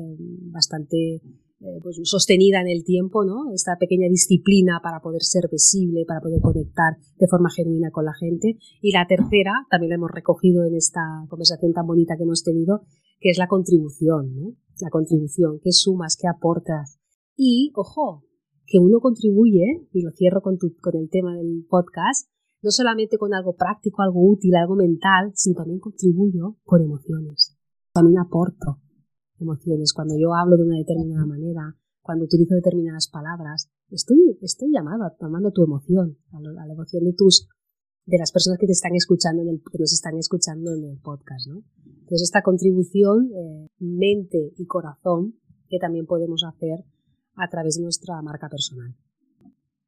bastante eh, pues, sostenida en el tiempo, ¿no? Esta pequeña disciplina para poder ser visible, para poder conectar de forma genuina con la gente. Y la tercera, también la hemos recogido en esta conversación tan bonita que hemos tenido, que es la contribución, ¿no? La contribución, qué sumas, qué aportas. Y, ojo, que uno contribuye, y lo cierro con, con el tema del podcast, no solamente con algo práctico, algo útil, algo mental, sino también contribuyo con emociones. También aporto emociones. Cuando yo hablo de una determinada manera, cuando utilizo determinadas palabras, estoy, estoy llamado, tomando tu emoción, a la emoción de tus, de las personas que te están escuchando, en el, que nos están escuchando en el podcast, ¿no? Entonces esta contribución, eh, mente y corazón, que también podemos hacer a través de nuestra marca personal.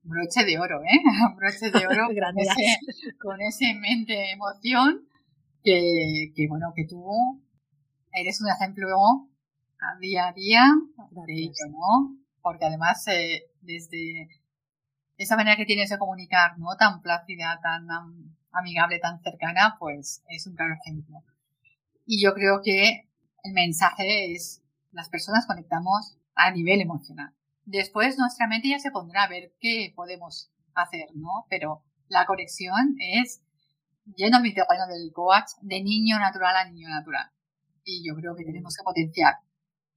Broche de oro, ¿eh? Broche de oro con, ese, con ese mente, emoción, que, que bueno, que tú eres un ejemplo a día a día de ello, ¿no? Porque además, eh, desde esa manera que tienes de comunicar, ¿no? Tan plácida, tan amigable, tan cercana, pues es un claro ejemplo. Y yo creo que el mensaje es, las personas conectamos a nivel emocional. Después nuestra mente ya se pondrá a ver qué podemos hacer, ¿no? Pero la conexión es, a mi terreno del coach, de niño natural a niño natural. Y yo creo que tenemos que potenciar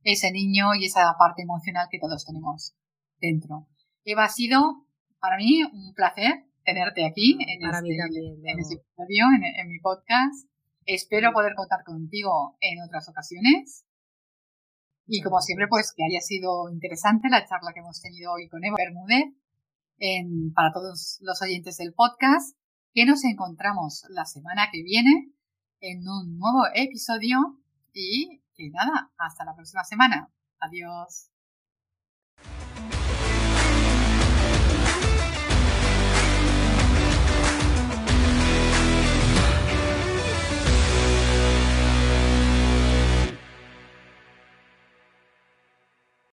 ese niño y esa parte emocional que todos tenemos dentro. Eva, ha sido para mí un placer tenerte aquí en, este, en este episodio, en, mi podcast. Espero poder contar contigo en otras ocasiones. Y como siempre, pues que haya sido interesante la charla que hemos tenido hoy con Eva Bermúdez en, para todos los oyentes del podcast, que nos encontramos la semana que viene en un nuevo episodio y que nada, hasta la próxima semana. Adiós.